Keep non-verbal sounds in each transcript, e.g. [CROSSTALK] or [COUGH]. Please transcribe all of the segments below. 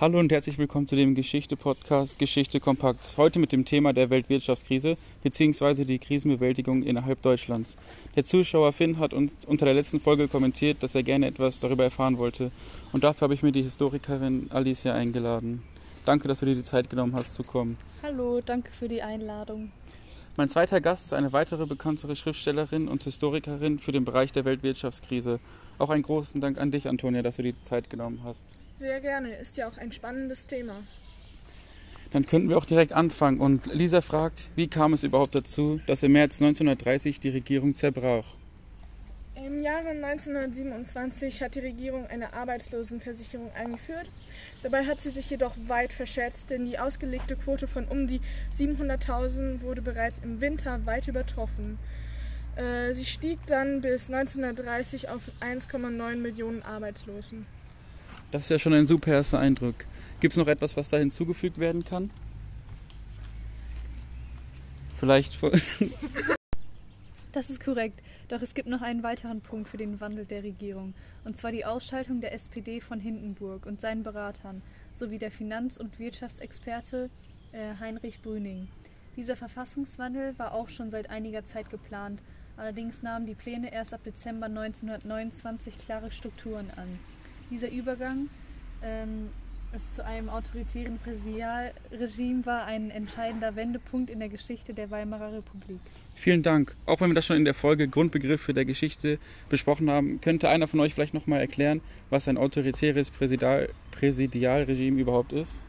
Hallo und herzlich willkommen zu dem Geschichte-Podcast Geschichte kompakt. Heute mit dem Thema der Weltwirtschaftskrise bzw. die Krisenbewältigung innerhalb Deutschlands. Der Zuschauer Finn hat uns unter der letzten Folge kommentiert, dass er gerne etwas darüber erfahren wollte. Und dafür habe ich mir die Historikerin Alicia eingeladen. Danke, dass du dir die Zeit genommen hast zu kommen. Hallo, danke für die Einladung. Mein zweiter Gast ist eine weitere bekanntere Schriftstellerin und Historikerin für den Bereich der Weltwirtschaftskrise. Auch einen großen Dank an dich, Antonia, dass du dir die Zeit genommen hast. Sehr gerne, ist ja auch ein spannendes Thema. Dann könnten wir auch direkt anfangen. Und Lisa fragt, wie kam es überhaupt dazu, dass im März 1930 die Regierung zerbrach? Im Jahre 1927 hat die Regierung eine Arbeitslosenversicherung eingeführt. Dabei hat sie sich jedoch weit verschätzt, denn die ausgelegte Quote von um die 700.000 wurde bereits im Winter weit übertroffen. Äh, sie stieg dann bis 1930 auf 1,9 Millionen Arbeitslosen. Das ist ja schon ein super erster Eindruck. Gibt es noch etwas, was da hinzugefügt werden kann? Vielleicht. [LAUGHS] Das ist korrekt. Doch es gibt noch einen weiteren Punkt für den Wandel der Regierung, und zwar die Ausschaltung der SPD von Hindenburg und seinen Beratern sowie der Finanz- und Wirtschaftsexperte äh, Heinrich Brüning. Dieser Verfassungswandel war auch schon seit einiger Zeit geplant, allerdings nahmen die Pläne erst ab Dezember 1929 klare Strukturen an. Dieser Übergang ähm, es zu einem autoritären Präsidialregime war ein entscheidender Wendepunkt in der Geschichte der Weimarer Republik. Vielen Dank. Auch wenn wir das schon in der Folge Grundbegriffe der Geschichte besprochen haben, könnte einer von euch vielleicht nochmal erklären, was ein autoritäres Präsidial Präsidialregime überhaupt ist?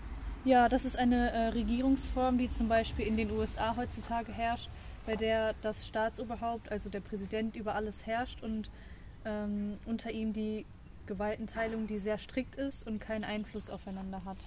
Ja, das ist eine äh, Regierungsform, die zum Beispiel in den USA heutzutage herrscht, bei der das Staatsoberhaupt, also der Präsident, über alles herrscht und ähm, unter ihm die Gewaltenteilung, die sehr strikt ist und keinen Einfluss aufeinander hat.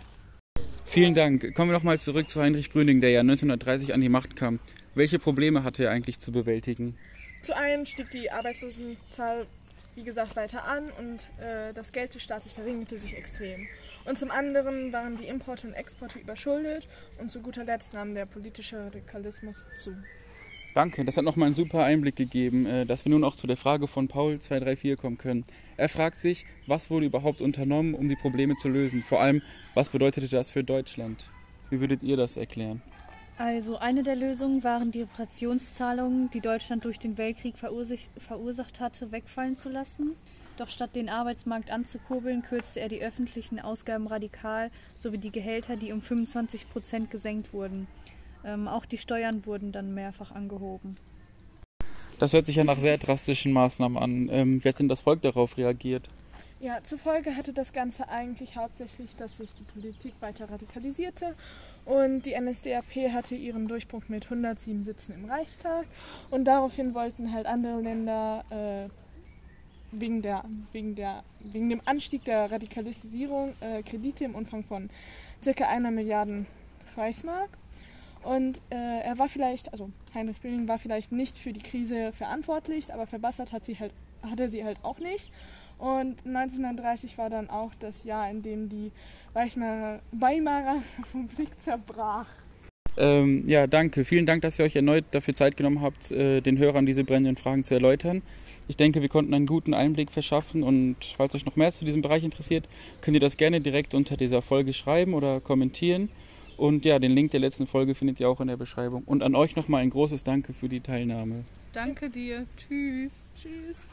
Vielen Dank. Kommen wir nochmal zurück zu Heinrich Brüning, der ja 1930 an die Macht kam. Welche Probleme hatte er eigentlich zu bewältigen? Zu einem stieg die Arbeitslosenzahl, wie gesagt, weiter an und äh, das Geld des Staates verringerte sich extrem. Und zum anderen waren die Importe und Exporte überschuldet und zu guter Letzt nahm der politische Radikalismus zu. Danke, das hat nochmal einen super Einblick gegeben, äh, dass wir nun auch zu der Frage von Paul 234 kommen können. Er fragt sich, was wurde überhaupt unternommen, um die Probleme zu lösen? Vor allem, was bedeutete das für Deutschland? Wie würdet ihr das erklären? Also eine der Lösungen waren die Reparationszahlungen, die Deutschland durch den Weltkrieg verursacht hatte, wegfallen zu lassen. Doch statt den Arbeitsmarkt anzukurbeln, kürzte er die öffentlichen Ausgaben radikal sowie die Gehälter, die um 25 Prozent gesenkt wurden. Ähm, auch die Steuern wurden dann mehrfach angehoben. Das hört sich ja nach sehr drastischen Maßnahmen an. Ähm, wie hat denn das Volk darauf reagiert? Ja, zur Folge hatte das Ganze eigentlich hauptsächlich, dass sich die Politik weiter radikalisierte und die NSDAP hatte ihren Durchbruch mit 107 Sitzen im Reichstag und daraufhin wollten halt andere Länder äh, wegen, der, wegen, der, wegen dem Anstieg der Radikalisierung äh, Kredite im Umfang von ca. einer Milliarde Reichsmark und äh, er war vielleicht, also Heinrich Böning war vielleicht nicht für die Krise verantwortlich, aber verbessert hat sie halt, hatte sie halt auch nicht. Und 1930 war dann auch das Jahr, in dem die Weimarer, Weimarer [LAUGHS] Republik zerbrach. Ähm, ja, danke. Vielen Dank, dass ihr euch erneut dafür Zeit genommen habt, äh, den Hörern diese brennenden Fragen zu erläutern. Ich denke, wir konnten einen guten Einblick verschaffen und falls euch noch mehr zu diesem Bereich interessiert, könnt ihr das gerne direkt unter dieser Folge schreiben oder kommentieren. Und ja, den Link der letzten Folge findet ihr auch in der Beschreibung. Und an euch nochmal ein großes Danke für die Teilnahme. Danke dir. Tschüss. Tschüss.